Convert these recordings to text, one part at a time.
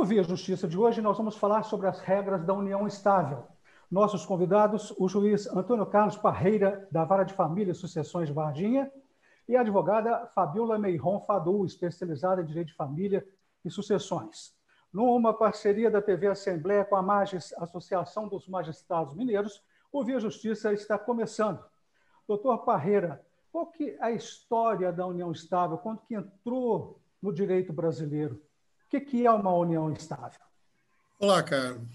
No Via Justiça de hoje, nós vamos falar sobre as regras da união estável. Nossos convidados, o juiz Antônio Carlos Parreira, da Vara de Família e Sucessões de Varginha, e a advogada Fabiola Meiron Fadu, especializada em Direito de Família e Sucessões. Numa parceria da TV Assembleia com a Magis, Associação dos Magistrados Mineiros, o Via Justiça está começando. Doutor Parreira, qual que é a história da união estável? Quando que entrou no direito brasileiro? O que, é uma união estável? Olá, Carlos.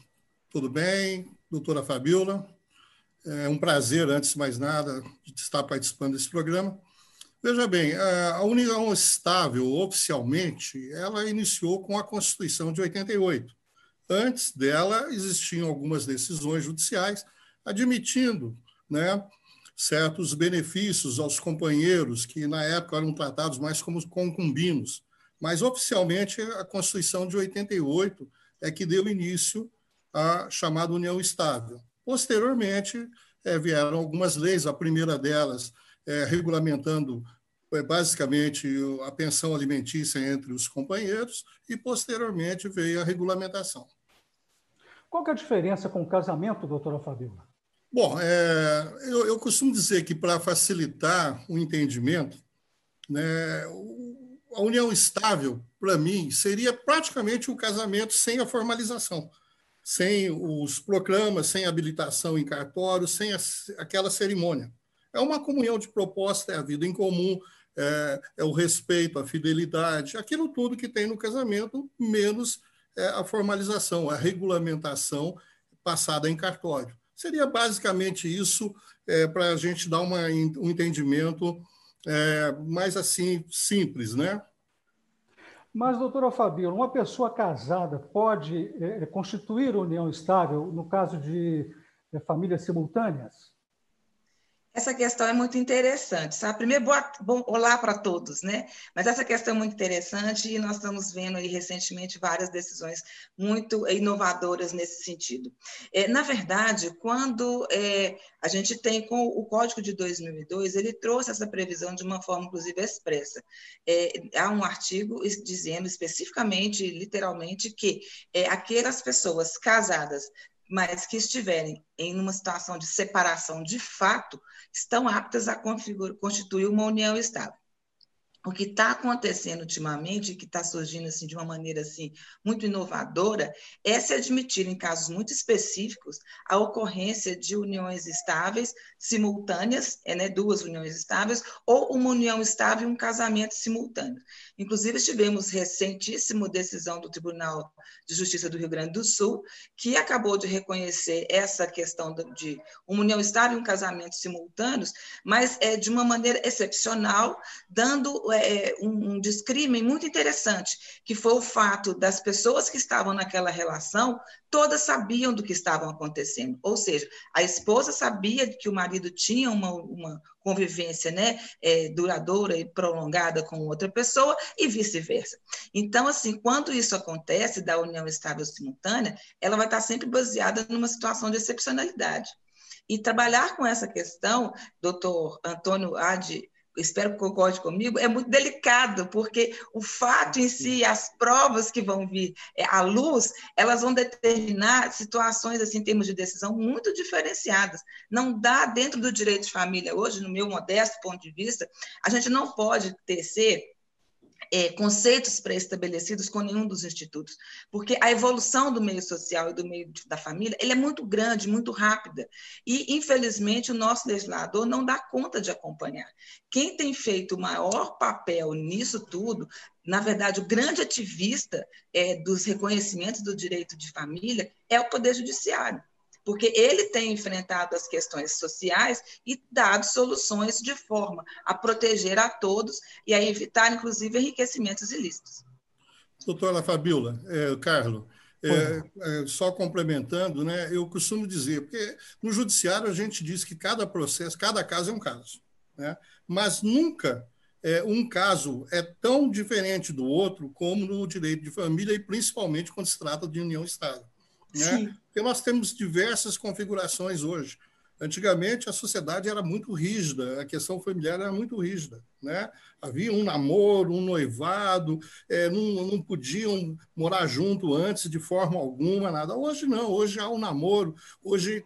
Tudo bem? Doutora Fabiola. É um prazer, antes de mais nada, estar participando desse programa. Veja bem, a união estável, oficialmente, ela iniciou com a Constituição de 88. Antes dela, existiam algumas decisões judiciais admitindo né, certos benefícios aos companheiros, que na época eram tratados mais como concubinos. Mas, oficialmente, a Constituição de 88 é que deu início à chamada União Estável. Posteriormente, é, vieram algumas leis, a primeira delas é, regulamentando é, basicamente a pensão alimentícia entre os companheiros, e posteriormente veio a regulamentação. Qual é a diferença com o casamento, doutora Fabiola? Bom, é, eu, eu, costumo dizer que para facilitar o entendimento, né, a união estável, para mim, seria praticamente um casamento sem a formalização, sem os proclamas, sem habilitação em cartório, sem a, aquela cerimônia. É uma comunhão de proposta, é a vida em comum, é, é, o respeito, a fidelidade, aquilo tudo que tem no casamento, menos é, a formalização, a regulamentação passada em cartório. Seria basicamente isso é, para a gente dar uma, um entendimento é, mais assim simples, né? Mas, doutora Fabiola, uma pessoa casada pode é, constituir união estável no caso de é, famílias simultâneas? Essa questão é muito interessante, sabe? Primeiro, boa, bom, olá para todos, né? Mas essa questão é muito interessante e nós estamos vendo aí recentemente várias decisões muito inovadoras nesse sentido. É, na verdade, quando é, a gente tem com o Código de 2002, ele trouxe essa previsão de uma forma, inclusive, expressa. É, há um artigo dizendo especificamente, literalmente, que é, aquelas pessoas casadas mas que estiverem em uma situação de separação de fato, estão aptas a constituir uma união estável o que está acontecendo ultimamente, que está surgindo assim de uma maneira assim muito inovadora, é se admitir em casos muito específicos a ocorrência de uniões estáveis simultâneas, é, né, duas uniões estáveis, ou uma união estável e um casamento simultâneo. Inclusive tivemos recentíssima decisão do Tribunal de Justiça do Rio Grande do Sul que acabou de reconhecer essa questão de uma união estável e um casamento simultâneos, mas é de uma maneira excepcional, dando é, um, um discrimen muito interessante, que foi o fato das pessoas que estavam naquela relação, todas sabiam do que estava acontecendo. Ou seja, a esposa sabia que o marido tinha uma, uma convivência né, é, duradoura e prolongada com outra pessoa e vice-versa. Então, assim, quando isso acontece, da união estável simultânea, ela vai estar sempre baseada numa situação de excepcionalidade. E trabalhar com essa questão, doutor Antônio Adi espero que concorde comigo, é muito delicado, porque o fato em si, as provas que vão vir é, à luz, elas vão determinar situações, assim, em termos de decisão, muito diferenciadas. Não dá, dentro do direito de família hoje, no meu modesto ponto de vista, a gente não pode tecer é, conceitos pré-estabelecidos com nenhum dos institutos, porque a evolução do meio social e do meio da família ele é muito grande, muito rápida, e infelizmente o nosso legislador não dá conta de acompanhar. Quem tem feito o maior papel nisso tudo, na verdade, o grande ativista é, dos reconhecimentos do direito de família é o Poder Judiciário porque ele tem enfrentado as questões sociais e dado soluções de forma a proteger a todos e a evitar, inclusive, enriquecimentos ilícitos. Doutora Fabiola, é, Carlos, é, é, só complementando, né, eu costumo dizer, porque no judiciário a gente diz que cada processo, cada caso é um caso, né, mas nunca é, um caso é tão diferente do outro como no direito de família e principalmente quando se trata de união Né? Porque nós temos diversas configurações hoje. Antigamente, a sociedade era muito rígida, a questão familiar era muito rígida. Né? Havia um namoro, um noivado, é, não, não podiam morar junto antes de forma alguma, nada. Hoje não, hoje há um namoro, hoje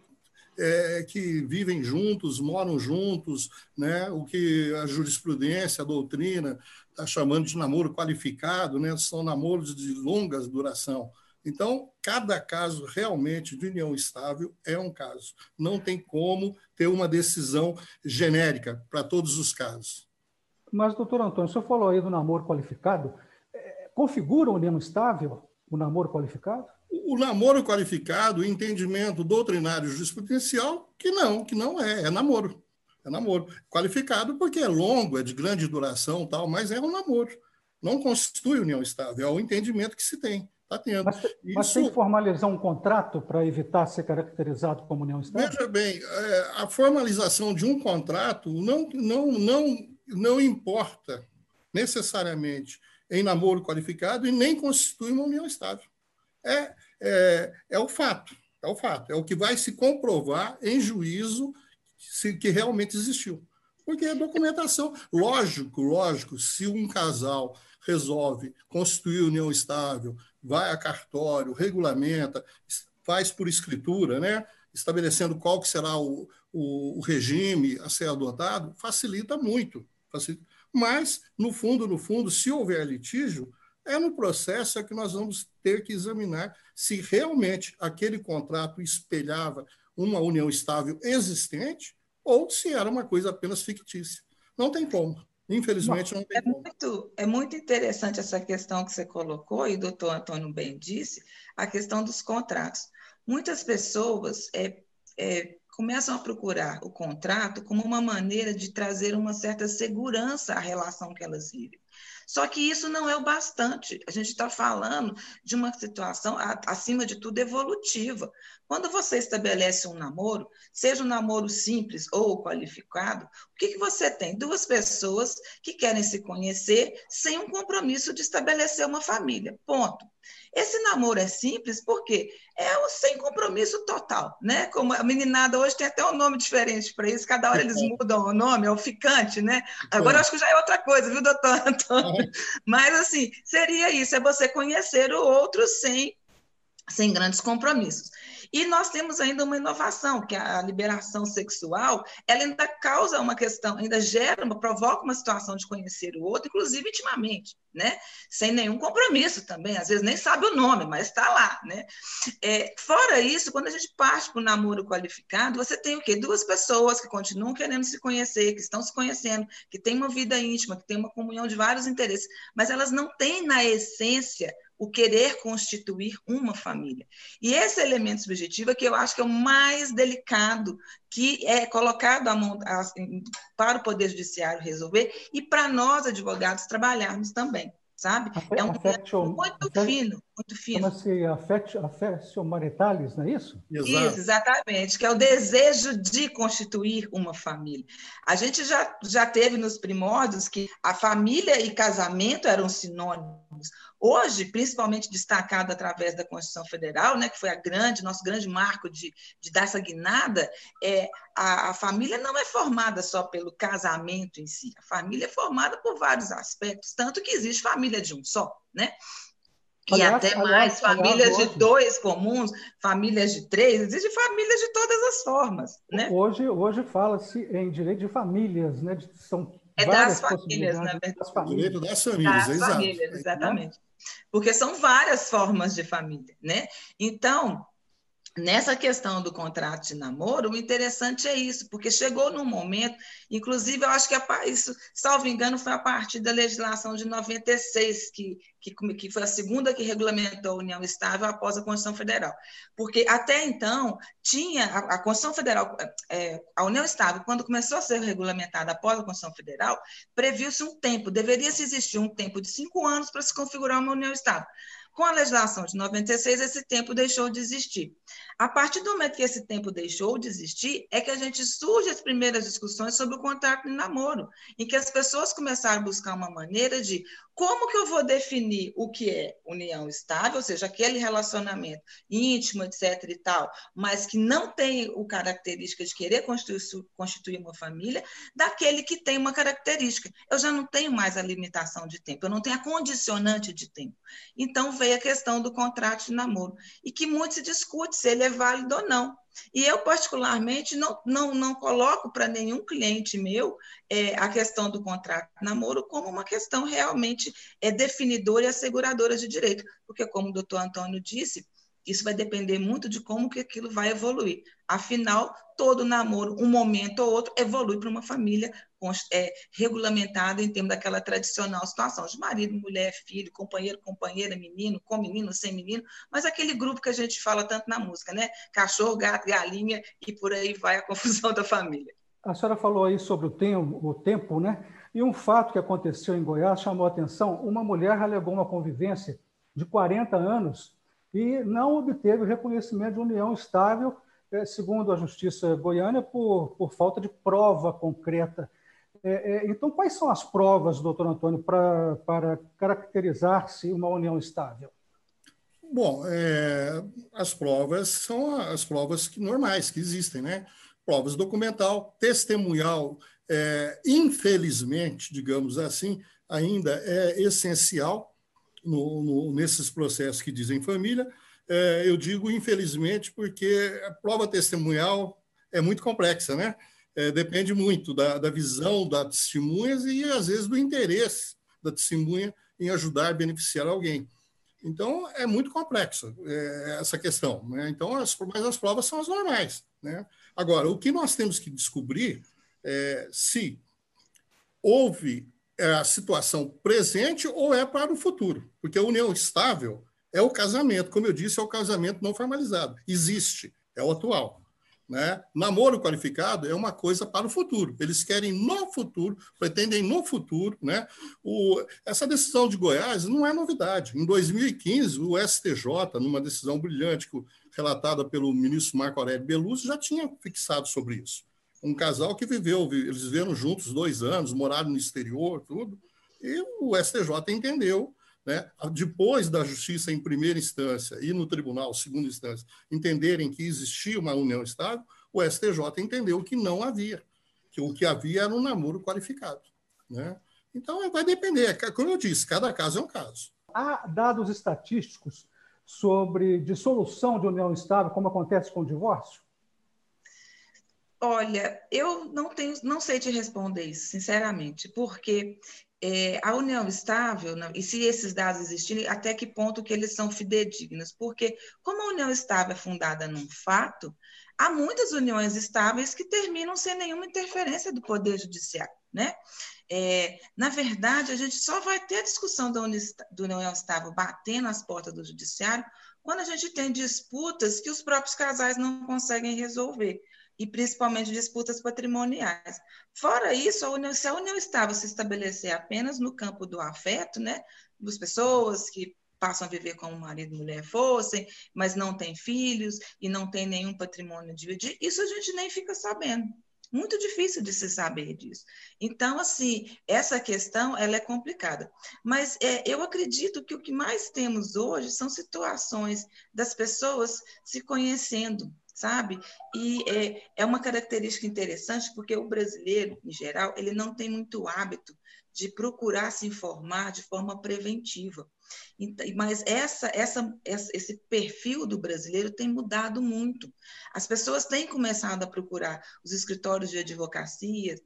é, que vivem juntos, moram juntos, né? o que a jurisprudência, a doutrina está chamando de namoro qualificado, né? são namoros de longa duração. Então, cada caso realmente de união estável é um caso. Não tem como ter uma decisão genérica para todos os casos. Mas, doutor Antônio, o senhor falou aí do namoro qualificado. É, configura a união estável o namoro qualificado? O, o namoro qualificado, o entendimento doutrinário jurisprudencial, que não, que não é, é namoro. É namoro. Qualificado porque é longo, é de grande duração, tal, mas é um namoro. Não constitui união estável, é o entendimento que se tem. Está tendo. Mas, Isso... mas, tem que formalizar um contrato para evitar ser caracterizado como união estável? Veja bem, é, a formalização de um contrato não, não, não, não importa necessariamente em namoro qualificado e nem constitui uma união estável. É, é, é o fato, é o fato, é o que vai se comprovar em juízo se, que realmente existiu. Porque é documentação. Lógico, lógico, se um casal resolve constituir união estável, vai a cartório, regulamenta, faz por escritura, né? estabelecendo qual que será o, o, o regime a ser adotado, facilita muito. Facilita. Mas, no fundo, no fundo, se houver litígio, é no processo é que nós vamos ter que examinar se realmente aquele contrato espelhava uma união estável existente ou se era uma coisa apenas fictícia. Não tem como. Infelizmente, não tem é Muito, é muito interessante essa questão que você colocou, e o doutor Antônio bem disse, a questão dos contratos. Muitas pessoas é, é, começam a procurar o contrato como uma maneira de trazer uma certa segurança à relação que elas vivem. Só que isso não é o bastante. A gente está falando de uma situação, acima de tudo, evolutiva. Quando você estabelece um namoro, seja um namoro simples ou qualificado, o que, que você tem? Duas pessoas que querem se conhecer sem um compromisso de estabelecer uma família. Ponto. Esse namoro é simples porque é o sem compromisso total, né? Como a meninada hoje tem até um nome diferente para isso, cada hora eles mudam o nome, é o ficante, né? Agora eu acho que já é outra coisa, viu, doutor Antônio? Mas assim, seria isso, é você conhecer o outro sem sem grandes compromissos. E nós temos ainda uma inovação, que a liberação sexual, ela ainda causa uma questão, ainda gera, uma, provoca uma situação de conhecer o outro, inclusive intimamente, né? Sem nenhum compromisso também, às vezes nem sabe o nome, mas está lá, né? É, fora isso, quando a gente parte para o namoro qualificado, você tem o quê? Duas pessoas que continuam querendo se conhecer, que estão se conhecendo, que têm uma vida íntima, que têm uma comunhão de vários interesses, mas elas não têm na essência o querer constituir uma família. E esse elemento subjetivo é que eu acho que é o mais delicado, que é colocado a mão, a, para o Poder Judiciário resolver e para nós, advogados, trabalharmos também, sabe? É um affection, muito fino, muito fino. Chama-se affection maritalis, não é isso? Exato. Isso, exatamente, que é o desejo de constituir uma família. A gente já, já teve nos primórdios que a família e casamento eram sinônimos. Hoje, principalmente destacado através da Constituição Federal, né, que foi a grande, nosso grande marco de, de dar essa guinada, é, a, a, família não é formada só pelo casamento em si, a família é formada por vários aspectos, tanto que existe família de um só, né? E aliás, até mais, aliás, famílias aliás, de dois comuns, famílias de três, existe famílias de todas as formas. Né? Hoje, hoje fala-se em direito de famílias, né? São é das famílias, na verdade. Das famílias. Direito das famílias, das exato. famílias, exatamente porque são várias formas de família, né? Então, Nessa questão do contrato de namoro, o interessante é isso, porque chegou num momento, inclusive, eu acho que a, isso, salvo engano, foi a partir da legislação de 96, que, que, que foi a segunda que regulamentou a união estável após a Constituição Federal. Porque até então, tinha a, a Constituição Federal, é, a união estável, quando começou a ser regulamentada após a Constituição Federal, previu-se um tempo, deveria-se existir um tempo de cinco anos para se configurar uma união estável. Com a legislação de 96, esse tempo deixou de existir. A partir do momento que esse tempo deixou de existir, é que a gente surge as primeiras discussões sobre o contrato de namoro, em que as pessoas começaram a buscar uma maneira de como que eu vou definir o que é união estável, ou seja, aquele relacionamento íntimo, etc. e tal, mas que não tem o característica de querer constituir, constituir uma família, daquele que tem uma característica. Eu já não tenho mais a limitação de tempo, eu não tenho a condicionante de tempo. Então veio a questão do contrato de namoro, e que muito se discute se ele é válido ou não. E eu, particularmente, não, não, não coloco para nenhum cliente meu é, a questão do contrato de namoro como uma questão realmente é, definidora e asseguradora de direito, porque, como o doutor Antônio disse, isso vai depender muito de como que aquilo vai evoluir. Afinal, todo namoro, um momento ou outro, evolui para uma família é, regulamentada em termos daquela tradicional situação de marido, mulher, filho, companheiro, companheira, menino, com menino, sem menino, mas aquele grupo que a gente fala tanto na música, né? Cachorro, gato, galinha e por aí vai a confusão da família. A senhora falou aí sobre o tempo, o tempo, né? E um fato que aconteceu em Goiás chamou a atenção: uma mulher alegou uma convivência de 40 anos e não obteve o reconhecimento de união estável, é, segundo a Justiça Goiânia, por, por falta de prova concreta. É, é, então, quais são as provas, doutor Antônio, pra, para caracterizar-se uma união estável? Bom, é, as provas são as provas que, normais que existem, né? Provas documental, testemunhal, é, infelizmente, digamos assim, ainda é essencial no, no, nesses processos que dizem família. É, eu digo infelizmente porque a prova testemunhal é muito complexa, né? É, depende muito da, da visão das testemunhas e, às vezes, do interesse da testemunha em ajudar beneficiar alguém. Então, é muito complexa é, essa questão. Né? Então, as, mas as provas são as normais. Né? Agora, o que nós temos que descobrir é se houve a situação presente ou é para o futuro. Porque a união estável é o casamento. Como eu disse, é o casamento não formalizado. Existe, é o atual. Né? Namoro qualificado é uma coisa para o futuro. Eles querem no futuro, pretendem no futuro. Né? O, essa decisão de Goiás não é novidade. Em 2015, o STJ, numa decisão brilhante relatada pelo ministro Marco Aurélio Belucci, já tinha fixado sobre isso um casal que viveu, eles viveram juntos dois anos, moraram no exterior, tudo, e o STJ entendeu, né, depois da justiça em primeira instância e no tribunal, segunda instância, entenderem que existia uma união estável, o STJ entendeu que não havia, que o que havia era um namoro qualificado. Né? Então, vai depender, como eu disse, cada caso é um caso. Há dados estatísticos sobre dissolução de união estável, como acontece com o divórcio? Olha, eu não tenho, não sei te responder isso, sinceramente, porque é, a união estável, e se esses dados existirem, até que ponto que eles são fidedignos? Porque como a união estável é fundada num fato, há muitas uniões estáveis que terminam sem nenhuma interferência do Poder Judiciário, né? É, na verdade, a gente só vai ter a discussão da união estável batendo as portas do Judiciário quando a gente tem disputas que os próprios casais não conseguem resolver e principalmente disputas patrimoniais. Fora isso, a união, se a união estável se estabelecer apenas no campo do afeto, né, das pessoas que passam a viver como marido e mulher fossem, mas não têm filhos e não tem nenhum patrimônio dividido, isso a gente nem fica sabendo. Muito difícil de se saber disso. Então, assim, essa questão ela é complicada. Mas é, eu acredito que o que mais temos hoje são situações das pessoas se conhecendo, sabe? E é, é uma característica interessante porque o brasileiro, em geral, ele não tem muito hábito de procurar se informar de forma preventiva. Mas essa, essa, esse perfil do brasileiro tem mudado muito. As pessoas têm começado a procurar os escritórios de advocacia,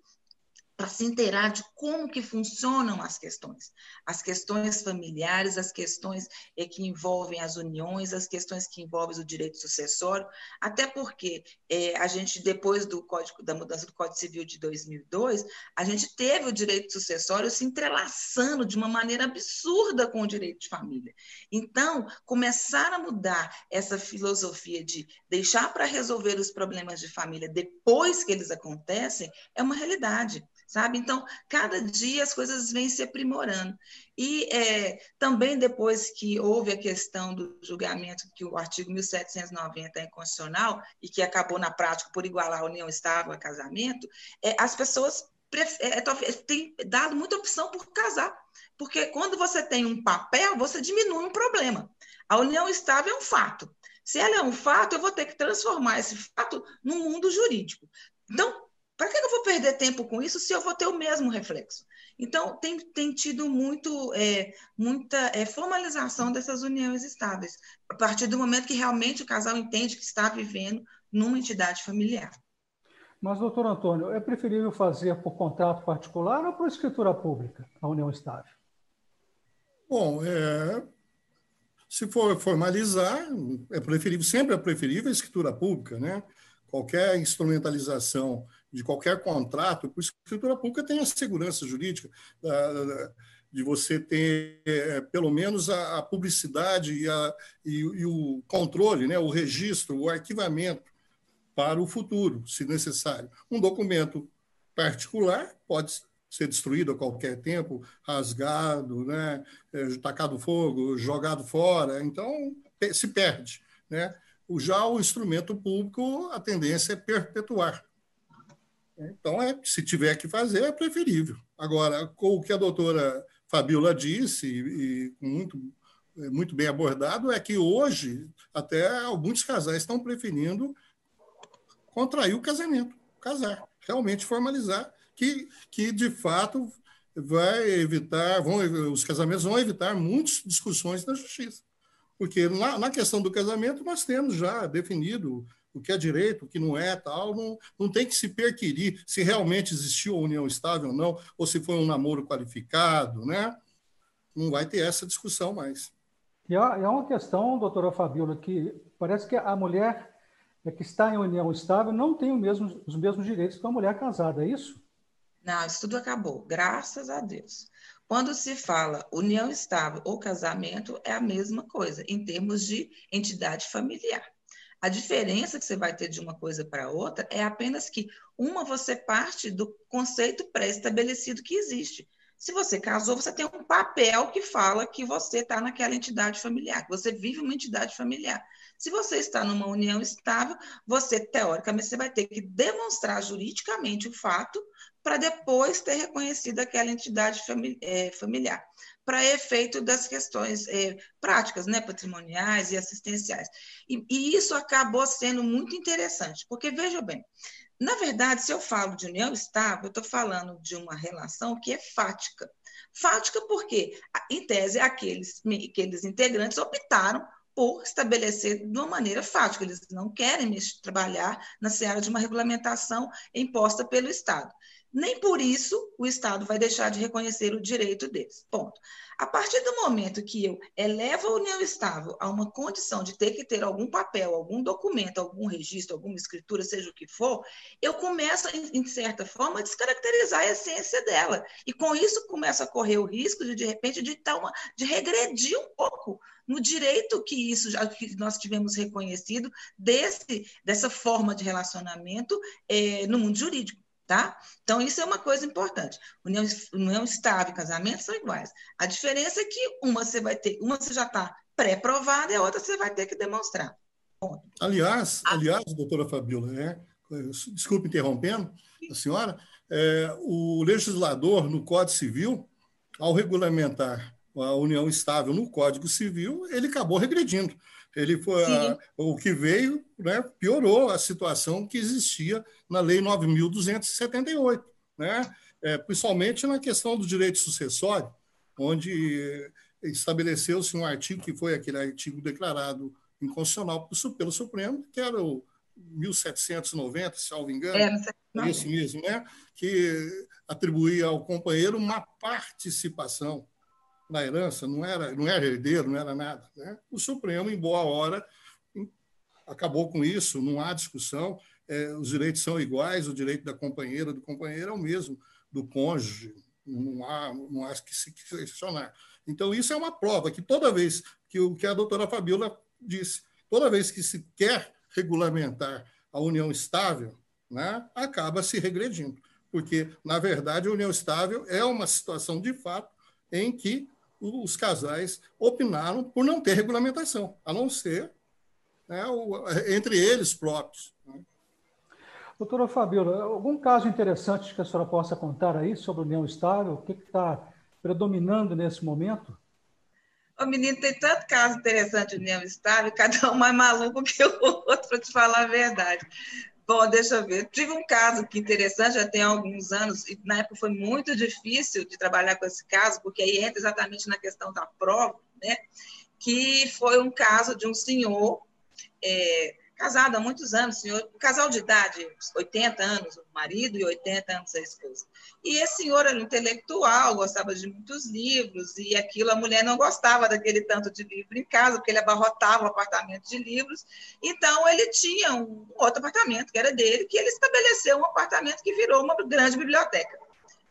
para se inteirar de como que funcionam as questões, as questões familiares, as questões que envolvem as uniões, as questões que envolvem o direito sucessório, até porque é, a gente depois do código da mudança do Código Civil de 2002, a gente teve o direito sucessório se entrelaçando de uma maneira absurda com o direito de família. Então, começar a mudar essa filosofia de deixar para resolver os problemas de família depois que eles acontecem é uma realidade. Sabe? Então, cada dia as coisas vêm se aprimorando. E é, também depois que houve a questão do julgamento que o artigo 1790 é inconstitucional e que acabou na prática por igualar a união estável a casamento, é, as pessoas é, têm dado muita opção por casar. Porque quando você tem um papel, você diminui um problema. A união estável é um fato. Se ela é um fato, eu vou ter que transformar esse fato num mundo jurídico. Então, para que eu vou perder tempo com isso se eu vou ter o mesmo reflexo? Então, tem, tem tido muito, é, muita é, formalização dessas uniões estáveis, a partir do momento que realmente o casal entende que está vivendo numa entidade familiar. Mas, doutor Antônio, é preferível fazer por contrato particular ou por escritura pública a união estável? Bom, é, se for formalizar, é preferível, sempre é preferível a escritura pública, né? Qualquer instrumentalização de qualquer contrato, por escritura pública tem a segurança jurídica de você ter é, pelo menos a, publicidade e, a, e, e, o controle, né, o registro, o arquivamento para o futuro, se necessário. Um documento particular pode ser destruído a qualquer tempo, rasgado, né, é, tacado fogo, jogado fora, então se perde. Né? Já o instrumento público, a tendência é perpetuar. Então, é, se tiver que fazer, é preferível. Agora, com o que a doutora Fabiola disse, e, e muito, é, muito bem abordado, é que hoje, até alguns casais estão preferindo contrair o casamento, casar, realmente formalizar, que, que de fato vai evitar, vão, os casamentos vão evitar muitas discussões na justiça. Porque na, na questão do casamento, nós temos já definido o que é direito, o que não é, tal, não, não tem que se perquirir se realmente existiu a união estável ou não, ou se foi um namoro qualificado, né? Não vai ter essa discussão mais. E é uma questão, doutora Fabiola, que parece que a mulher que está em união estável não tem mesmo, os mesmos direitos que a mulher casada, é isso? Não, isso tudo acabou, graças a Deus. Quando se fala união estável ou casamento, é a mesma coisa, em termos de entidade familiar. A diferença que você vai ter de uma coisa para outra é apenas que uma você parte do conceito pré-estabelecido que existe. Se você casou, você tem um papel que fala que você está naquela entidade familiar, que você vive uma entidade familiar. Se você está numa união estável, você, teoricamente, você vai ter que demonstrar juridicamente o fato para depois ter reconhecido aquela entidade é, familiar para efeito das questões é, práticas, né, patrimoniais e assistenciais. E, e, isso acabou sendo muito interessante, porque, veja bem, na verdade, se eu falo de união estável, eu estou falando de uma relação que é fática. Fática porque, em tese, aqueles, aqueles integrantes optaram por estabelecer de uma maneira fática. Eles não querem trabalhar na seara de uma regulamentação imposta pelo Estado nem por isso o Estado vai deixar de reconhecer o direito deles. Ponto. A partir do momento que eu elevo a união estável a uma condição de ter que ter algum papel, algum documento, algum registro, alguma escritura, seja o que for, eu começo, em certa forma, a descaracterizar a essência dela. E com isso começa a correr o risco de, de repente, de, uma, de regredir um pouco no direito que isso já que nós tivemos reconhecido desse, dessa forma de relacionamento é, no mundo jurídico. Tá? Então, isso é uma coisa importante. União, união estável e casamento são iguais. A diferença é que uma você vai ter, uma você já está pré-provada e a outra você vai ter que demonstrar. Ponto. Aliás, ah. aliás, doutora Fabiola, né? desculpe interrompendo a senhora, é, o legislador no Código Civil, ao regulamentar a união estável no Código Civil, ele acabou regredindo. Ele foi a, o que veio, né, piorou a situação que existia na Lei 9.278, né? É, principalmente na questão do direito sucessório, onde estabeleceu-se um artigo que foi aquele artigo declarado inconstitucional pelo Supremo, que era o 1790, se não me engano, é, esse mesmo, né? que atribuía ao companheiro uma participação na herança, não era, não era herdeiro, não era nada. Né? O Supremo, em boa hora, acabou com isso, não há discussão, é, os direitos são iguais, o direito da companheira, do companheiro é o mesmo do cônjuge, não há, não há que se questionar. Então, isso é uma prova que toda vez que o que a doutora Fabiola disse, toda vez que se quer regulamentar a união estável, né, acaba se regredindo. porque, na verdade, a união estável é uma situação de fato em que os casais opinaram por não ter regulamentação, a não ser né, o, entre eles próprios. Né? Doutora Fabiola, algum caso interessante que a senhora possa contar aí sobre a união estável? O que está predominando nesse momento? O menino tem tanto caso interessante de união estável, cada um mais maluco que o outro, para te falar a verdade. Bom, deixa eu ver. Tive um caso que interessante, já tem alguns anos, e na época foi muito difícil de trabalhar com esse caso, porque aí entra exatamente na questão da prova, né? Que foi um caso de um senhor é, casado há muitos anos, senhor, um casal de idade, 80 anos, o marido e 80 anos a esposa. E esse senhor era intelectual, gostava de muitos livros, e aquilo a mulher não gostava daquele tanto de livro em casa, porque ele abarrotava o apartamento de livros. Então, ele tinha um outro apartamento, que era dele, que ele estabeleceu um apartamento que virou uma grande biblioteca.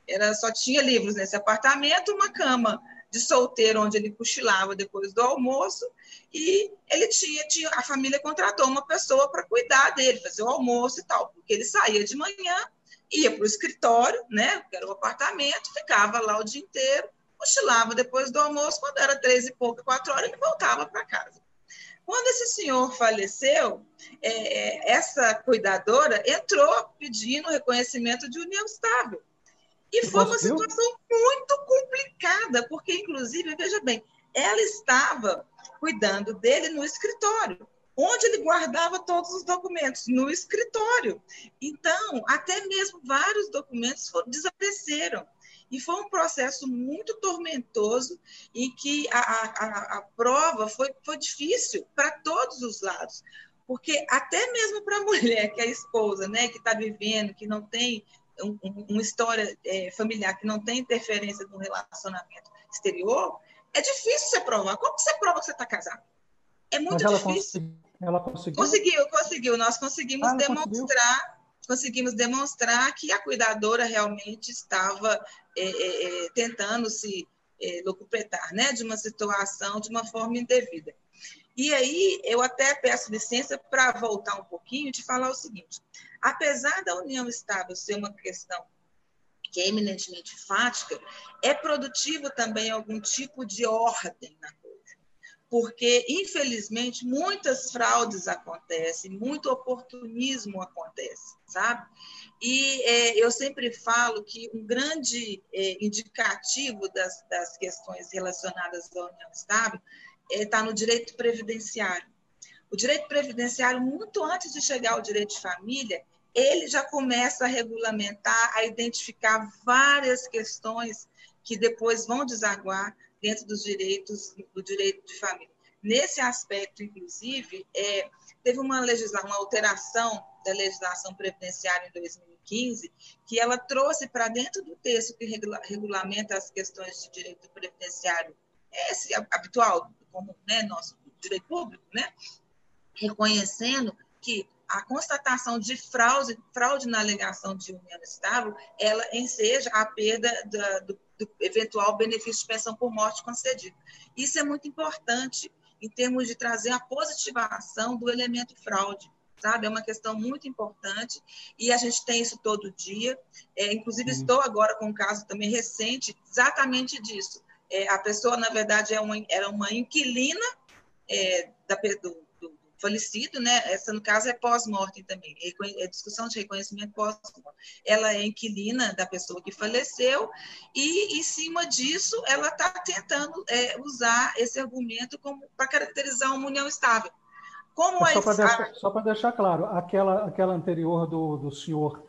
Era, só tinha livros nesse apartamento, uma cama de solteiro, onde ele cochilava depois do almoço, e ele tinha, tinha a família contratou uma pessoa para cuidar dele, fazer o almoço e tal, porque ele saía de manhã, ia para o escritório, né, que era o apartamento, ficava lá o dia inteiro, cochilava depois do almoço, quando era três e pouca, quatro horas, ele voltava para casa. Quando esse senhor faleceu, é, essa cuidadora entrou pedindo reconhecimento de união estável. E foi uma situação muito complicada, porque, inclusive, veja bem, ela estava cuidando dele no escritório, onde ele guardava todos os documentos, no escritório. Então, até mesmo vários documentos desapareceram. E foi um processo muito tormentoso em que a, a, a prova foi, foi difícil para todos os lados. Porque até mesmo para a mulher, que é a esposa, né, que está vivendo, que não tem um, uma história é, familiar que não tem interferência no relacionamento exterior, é difícil você provar. Como você prova que você está casado? É muito ela difícil. Consegui, ela conseguiu? Conseguiu, conseguiu. Nós conseguimos ah, demonstrar, conseguiu. conseguimos demonstrar que a cuidadora realmente estava é, é, é tentando se é, né, de uma situação de uma forma indevida. E aí, eu até peço licença para voltar um pouquinho e te falar o seguinte: apesar da união estável ser uma questão que é eminentemente fática, é produtivo também algum tipo de ordem na coisa. Porque, infelizmente, muitas fraudes acontecem, muito oportunismo acontece, sabe? E é, eu sempre falo que um grande é, indicativo das, das questões relacionadas à união estável está é, no direito previdenciário. O direito previdenciário, muito antes de chegar ao direito de família, ele já começa a regulamentar, a identificar várias questões que depois vão desaguar dentro dos direitos do direito de família. Nesse aspecto, inclusive, é, teve uma uma alteração da legislação previdenciária em 2015, que ela trouxe para dentro do texto que regula, regulamenta as questões de direito previdenciário, esse habitual, como né, nosso direito público, né, reconhecendo que a constatação de fraude, fraude na alegação de união estável, ela enseja a perda da, do, do, eventual benefício de pensão por morte concedido. Isso é muito importante em termos de trazer a positivação do elemento fraude. Sabe? É uma questão muito importante e a gente tem isso todo dia. É, inclusive, uhum. estou agora com um caso também recente exatamente disso. É, a pessoa, na verdade, é uma, era uma inquilina é, da, do, falecido, né? Essa, no caso, é pós-mortem também, é discussão de reconhecimento pós-morte. Ela é inquilina da pessoa que faleceu e, em cima disso, ela está tentando é, usar esse argumento para caracterizar uma união estável. Como só para deixar, deixar, claro, aquela, aquela anterior do, do senhor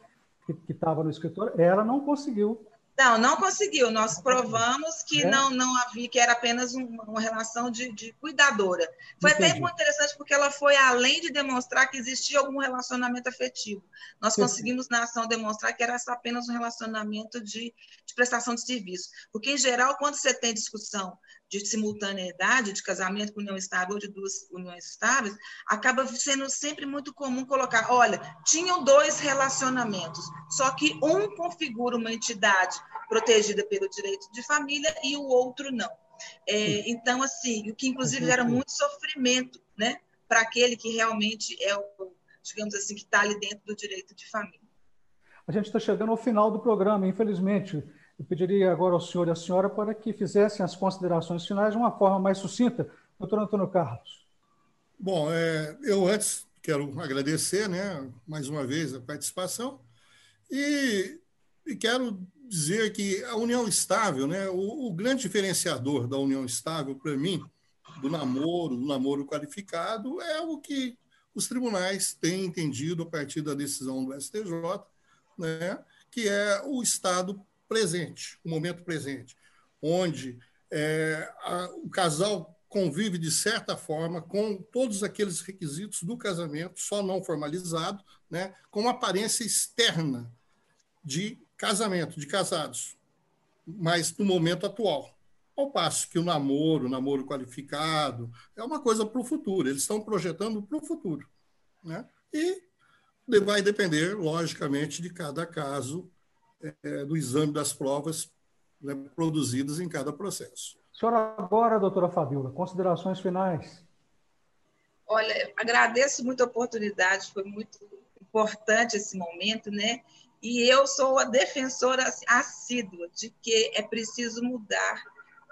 que estava no escritório, ela não conseguiu não, não conseguiu. Nós provamos que é? não, não havia, que era apenas um, uma relação de, de cuidadora. Foi Entendi. até muito interessante porque ela foi além de demonstrar que existia algum relacionamento afetivo. Nós conseguimos na ação demonstrar que era apenas um relacionamento de, de prestação de serviço. Porque, em geral, quando você tem discussão de simultaneidade, de casamento com união estável ou de duas uniões estáveis, acaba sendo sempre muito comum colocar, olha, tinham dois relacionamentos, só que um configura uma entidade protegida pelo direito de família e o outro não. É, então, assim, o que inclusive gera muito sofrimento, né, para aquele que realmente é o, digamos assim, que está ali dentro do direito de família. A gente está chegando ao final do programa, infelizmente. Eu pediria agora ao senhor e à senhora para que fizessem as considerações finais de uma forma mais sucinta. Doutor Antônio Carlos. Bom, é, eu antes quero agradecer né, mais uma vez a participação e, e quero dizer que a união estável, né, o, o grande diferenciador da união estável, para mim, do namoro, do namoro qualificado, é o que os tribunais têm entendido a partir da decisão do STJ, né, que é o estado presente, o momento presente, onde é, a, o casal convive de certa forma com todos aqueles requisitos do casamento, só não formalizado, né, com aparência externa de casamento, de casados, mas no momento atual. Ao passo que o namoro, o namoro qualificado, é uma coisa para o futuro, eles estão projetando para o futuro. Né? E vai depender, logicamente, de cada caso, é, do exame das provas né, produzidas em cada processo. Senhora, agora, doutora Fabiola, considerações finais. Olha, agradeço muito a oportunidade, foi muito importante esse momento, né? E eu sou a defensora assídua de que é preciso mudar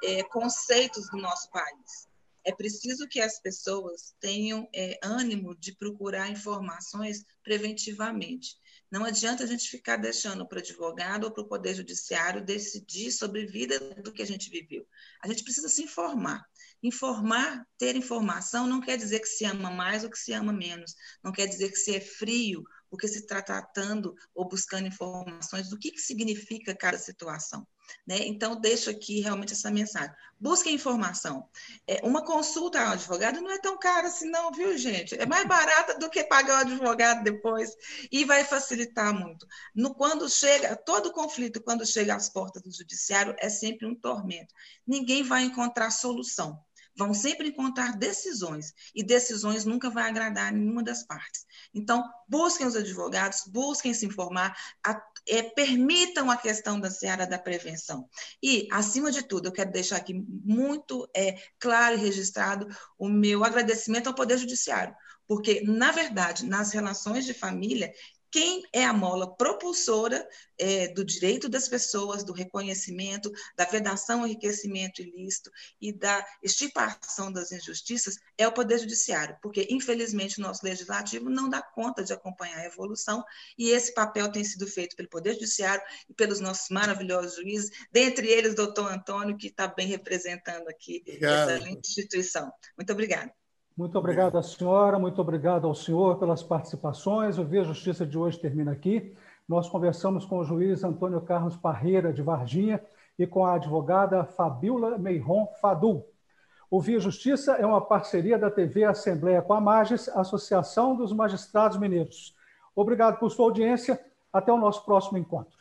é, conceitos no nosso país. É preciso que as pessoas tenham é, ânimo de procurar informações preventivamente. Não adianta a gente ficar deixando para o advogado ou para o Poder Judiciário decidir sobre vida do que a gente viveu. A gente precisa se informar. Informar, ter informação, não quer dizer que se ama mais ou que se ama menos. Não quer dizer que se é frio porque se está tratando ou buscando informações do que, que significa cada situação. Né? Então, deixo aqui realmente essa mensagem. Busquem informação. É, uma consulta ao advogado não é tão cara assim, não, viu, gente? É mais barata do que pagar o advogado depois e vai facilitar muito. No, quando chega, todo conflito, quando chega às portas do judiciário, é sempre um tormento. Ninguém vai encontrar solução vão sempre encontrar decisões, e decisões nunca vai agradar nenhuma das partes. Então, busquem os advogados, busquem se informar, a, é, permitam a questão da seara da prevenção. E, acima de tudo, eu quero deixar aqui muito é, claro e registrado o meu agradecimento ao Poder Judiciário, porque, na verdade, nas relações de família, quem é a mola propulsora é, do direito das pessoas, do reconhecimento, da vedação ao enriquecimento ilícito e da extirpação das injustiças é o Poder Judiciário, porque, infelizmente, o nosso legislativo não dá conta de acompanhar a evolução e esse papel tem sido feito pelo Poder Judiciário e pelos nossos maravilhosos juízes, dentre eles, doutor Antônio, que está bem representando aqui Obrigado. essa instituição. Muito obrigada. Muito obrigado à senhora, muito obrigado ao senhor pelas participações. O Via Justiça de hoje termina aqui. Nós conversamos com o juiz Antônio Carlos Parreira, de Varginha, e com a advogada Fabiola Meiron Fadu. O Via Justiça é uma parceria da TV Assembleia com a Magis, Associação dos Magistrados Mineiros. Obrigado por sua audiência. Até o nosso próximo encontro.